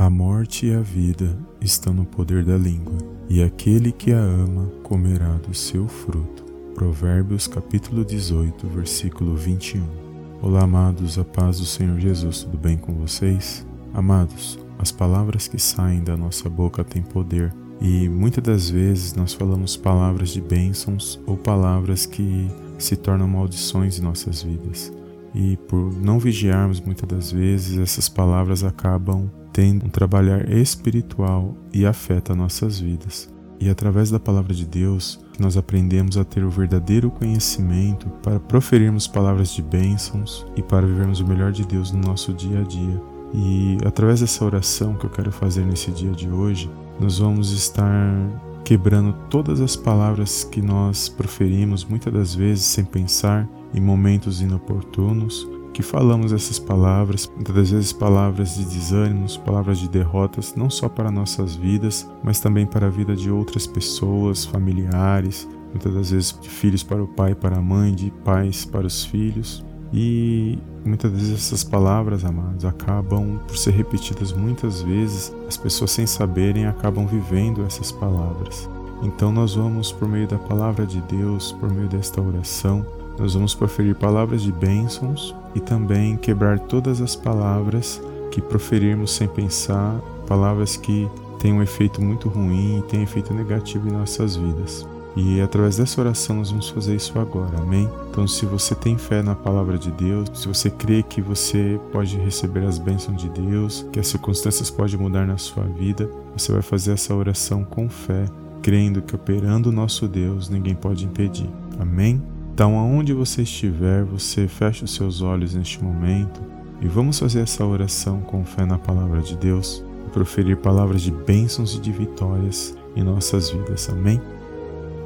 A morte e a vida estão no poder da língua, e aquele que a ama comerá do seu fruto. Provérbios capítulo 18, versículo 21. Olá, amados, a paz do Senhor Jesus, tudo bem com vocês? Amados, as palavras que saem da nossa boca têm poder, e muitas das vezes nós falamos palavras de bênçãos ou palavras que se tornam maldições em nossas vidas. E por não vigiarmos muitas das vezes, essas palavras acabam tendo um trabalhar espiritual e afeta nossas vidas. E através da palavra de Deus, nós aprendemos a ter o verdadeiro conhecimento para proferirmos palavras de bênçãos e para vivermos o melhor de Deus no nosso dia a dia. E através dessa oração que eu quero fazer nesse dia de hoje, nós vamos estar quebrando todas as palavras que nós proferimos muitas das vezes sem pensar em momentos inoportunos que falamos essas palavras, muitas das vezes palavras de desânimos, palavras de derrotas, não só para nossas vidas, mas também para a vida de outras pessoas, familiares, muitas das vezes de filhos para o pai, para a mãe, de pais para os filhos. E muitas vezes essas palavras, amados, acabam por ser repetidas muitas vezes, as pessoas sem saberem acabam vivendo essas palavras. Então nós vamos por meio da palavra de Deus, por meio desta oração, nós vamos proferir palavras de bênçãos e também quebrar todas as palavras que proferirmos sem pensar, palavras que têm um efeito muito ruim e têm um efeito negativo em nossas vidas. E através dessa oração nós vamos fazer isso agora, amém? Então, se você tem fé na palavra de Deus, se você crê que você pode receber as bênçãos de Deus, que as circunstâncias podem mudar na sua vida, você vai fazer essa oração com fé, crendo que operando o nosso Deus ninguém pode impedir, amém? Então, aonde você estiver, você fecha os seus olhos neste momento e vamos fazer essa oração com fé na palavra de Deus e proferir palavras de bênçãos e de vitórias em nossas vidas. Amém?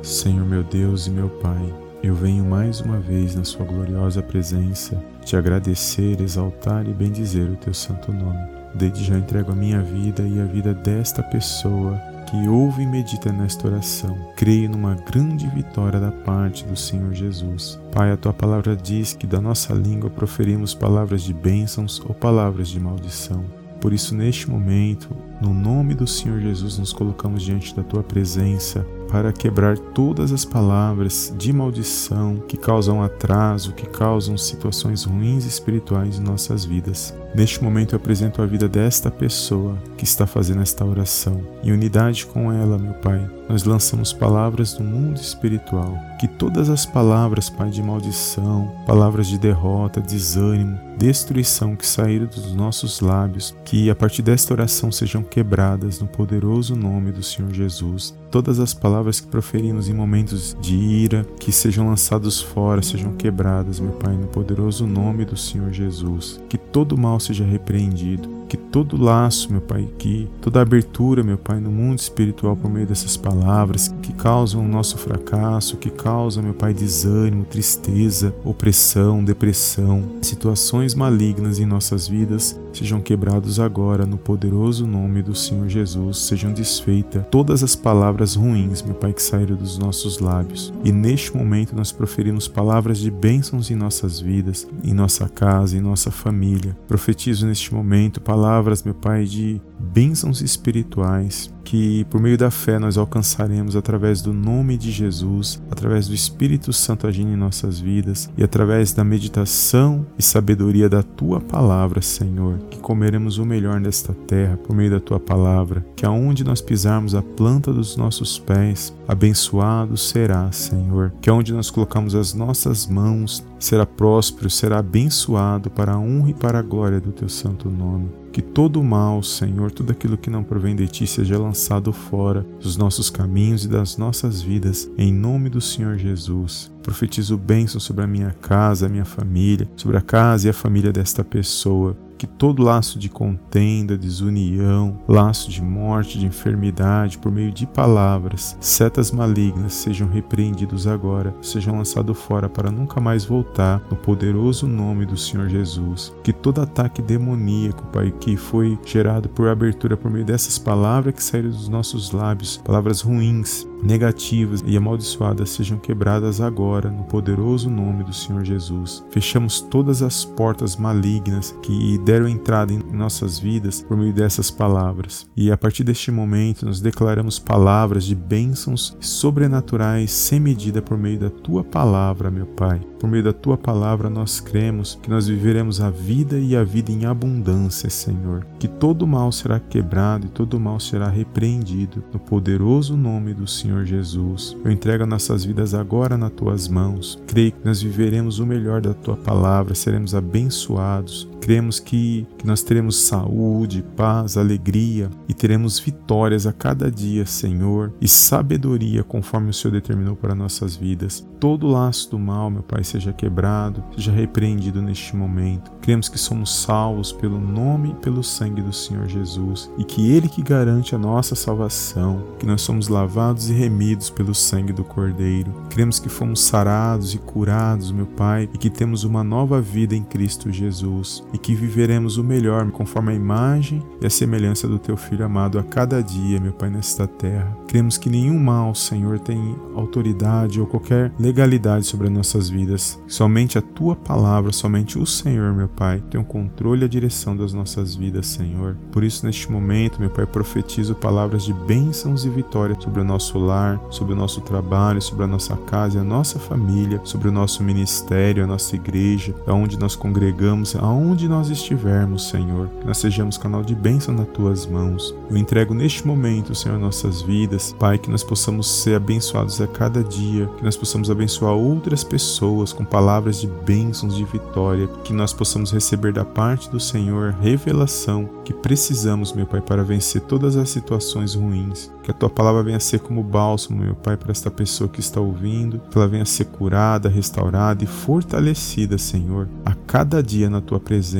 Senhor meu Deus e meu Pai, eu venho mais uma vez na Sua gloriosa presença te agradecer, exaltar e bendizer o Teu santo nome. Desde já entrego a minha vida e a vida desta pessoa que ouve e medita nesta oração, creio numa grande vitória da parte do Senhor Jesus. Pai, a tua palavra diz que da nossa língua proferimos palavras de bênçãos ou palavras de maldição. Por isso, neste momento, no nome do Senhor Jesus, nos colocamos diante da tua presença para quebrar todas as palavras de maldição que causam atraso, que causam situações ruins espirituais em nossas vidas. Neste momento eu apresento a vida desta pessoa que está fazendo esta oração. Em unidade com ela, meu Pai, nós lançamos palavras do mundo espiritual. Que todas as palavras, Pai, de maldição, palavras de derrota, desânimo, destruição que saíram dos nossos lábios, que a partir desta oração sejam quebradas no poderoso nome do Senhor Jesus. Todas as palavras que proferimos em momentos de ira, que sejam lançados fora, sejam quebradas, meu Pai, no poderoso nome do Senhor Jesus. Que todo mal seja repreendido que todo laço, meu Pai, que toda abertura, meu Pai, no mundo espiritual por meio dessas palavras que causam o nosso fracasso, que causam, meu Pai, desânimo, tristeza, opressão, depressão, situações malignas em nossas vidas, sejam quebrados agora no poderoso nome do Senhor Jesus, sejam desfeitas todas as palavras ruins, meu Pai, que saíram dos nossos lábios. E neste momento nós proferimos palavras de bênçãos em nossas vidas, em nossa casa, em nossa família. Profetizo neste momento palavras palavras, meu Pai, de bênçãos espirituais que por meio da fé nós alcançaremos através do nome de Jesus, através do Espírito Santo agindo em nossas vidas e através da meditação e sabedoria da tua palavra, Senhor, que comeremos o melhor desta terra por meio da tua palavra, que aonde nós pisarmos a planta dos nossos pés, abençoado será, Senhor, que aonde nós colocamos as nossas mãos será próspero, será abençoado para a honra e para a glória do teu santo nome. Que todo mal, Senhor, tudo aquilo que não provém de ti seja lançado fora dos nossos caminhos e das nossas vidas, em nome do Senhor Jesus. Profetizo bênção sobre a minha casa, a minha família, sobre a casa e a família desta pessoa que todo laço de contenda, desunião, laço de morte, de enfermidade, por meio de palavras, setas malignas sejam repreendidos agora, sejam lançados fora para nunca mais voltar no poderoso nome do Senhor Jesus. Que todo ataque demoníaco, Pai, que foi gerado por abertura por meio dessas palavras que saíram dos nossos lábios, palavras ruins, negativas e amaldiçoadas sejam quebradas agora no poderoso nome do Senhor Jesus. Fechamos todas as portas malignas que deram entrada em nossas vidas por meio dessas palavras. E a partir deste momento nos declaramos palavras de bênçãos sobrenaturais sem medida por meio da tua palavra, meu Pai. Por meio da tua palavra nós cremos que nós viveremos a vida e a vida em abundância, Senhor. Que todo mal será quebrado e todo mal será repreendido no poderoso nome do Senhor Jesus. Eu entrego nossas vidas agora nas tuas mãos. Creio que nós viveremos o melhor da tua palavra, seremos abençoados. Cremos que, que nós teremos saúde, paz, alegria e teremos vitórias a cada dia, Senhor, e sabedoria conforme o Senhor determinou para nossas vidas. Todo laço do mal, meu Pai, seja quebrado, seja repreendido neste momento. Cremos que somos salvos pelo nome e pelo sangue do Senhor Jesus e que Ele que garante a nossa salvação, que nós somos lavados e remidos pelo sangue do Cordeiro. Cremos que fomos sarados e curados, meu Pai, e que temos uma nova vida em Cristo Jesus e que viveremos o melhor conforme a imagem e a semelhança do Teu Filho amado a cada dia, meu Pai, nesta terra. Cremos que nenhum mal, Senhor, tem autoridade ou qualquer legalidade sobre as nossas vidas. Somente a Tua palavra, somente o Senhor, meu Pai, tem o controle e a direção das nossas vidas, Senhor. Por isso, neste momento, meu Pai, profetizo palavras de bênçãos e vitórias sobre o nosso lar, sobre o nosso trabalho, sobre a nossa casa e a nossa família, sobre o nosso ministério, a nossa igreja, aonde nós congregamos, aonde nós estivermos, Senhor. Que nós sejamos canal de bênção nas tuas mãos. Eu entrego neste momento, Senhor, nossas vidas, Pai, que nós possamos ser abençoados a cada dia, que nós possamos abençoar outras pessoas com palavras de bênçãos, de vitória, que nós possamos receber da parte do Senhor revelação que precisamos, meu Pai, para vencer todas as situações ruins. Que a tua palavra venha ser como bálsamo, meu Pai, para esta pessoa que está ouvindo, que ela venha ser curada, restaurada e fortalecida, Senhor, a cada dia na tua presença.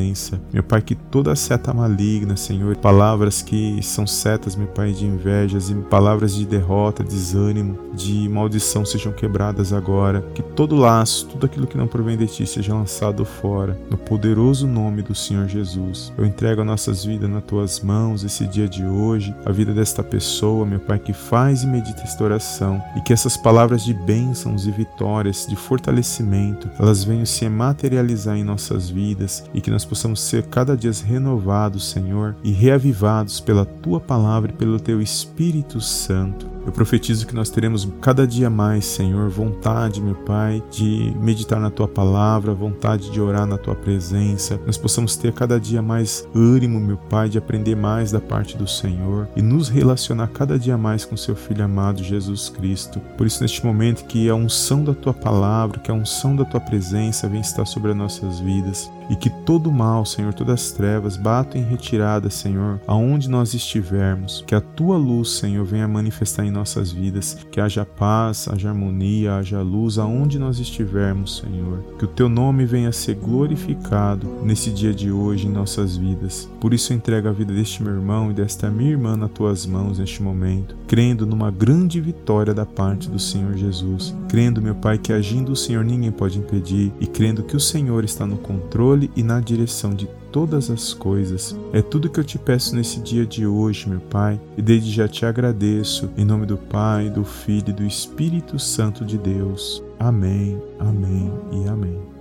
Meu Pai, que toda seta maligna, Senhor, palavras que são setas, meu Pai, de invejas e palavras de derrota, desânimo, de maldição sejam quebradas agora. Que todo laço, tudo aquilo que não provém de ti seja lançado fora, no poderoso nome do Senhor Jesus. Eu entrego as nossas vidas nas tuas mãos esse dia de hoje, a vida desta pessoa, meu Pai, que faz e medita esta oração, e que essas palavras de bênçãos e vitórias, de fortalecimento, elas venham se materializar em nossas vidas e que nós possamos ser cada dia renovados, Senhor, e reavivados pela tua palavra e pelo teu Espírito Santo. Eu profetizo que nós teremos cada dia mais, Senhor, vontade, meu Pai, de meditar na tua palavra, vontade de orar na tua presença. Nós possamos ter cada dia mais ânimo, meu Pai, de aprender mais da parte do Senhor e nos relacionar cada dia mais com seu filho amado Jesus Cristo. Por isso, neste momento, que a unção da tua palavra, que a unção da tua presença venha estar sobre as nossas vidas e que todo mal, Senhor, todas as trevas batam em retirada, Senhor, aonde nós estivermos. Que a tua luz, Senhor, venha manifestar em nossas vidas, que haja paz, haja harmonia, haja luz aonde nós estivermos, Senhor. Que o teu nome venha ser glorificado nesse dia de hoje em nossas vidas. Por isso entrega a vida deste meu irmão e desta minha irmã nas tuas mãos neste momento, crendo numa grande vitória da parte do Senhor Jesus. Crendo, meu Pai, que agindo o Senhor ninguém pode impedir e crendo que o Senhor está no controle e na direção de todas as coisas. É tudo que eu te peço nesse dia de hoje, meu Pai, e desde já te agradeço, em nome do Pai, do Filho e do Espírito Santo de Deus. Amém, amém e amém.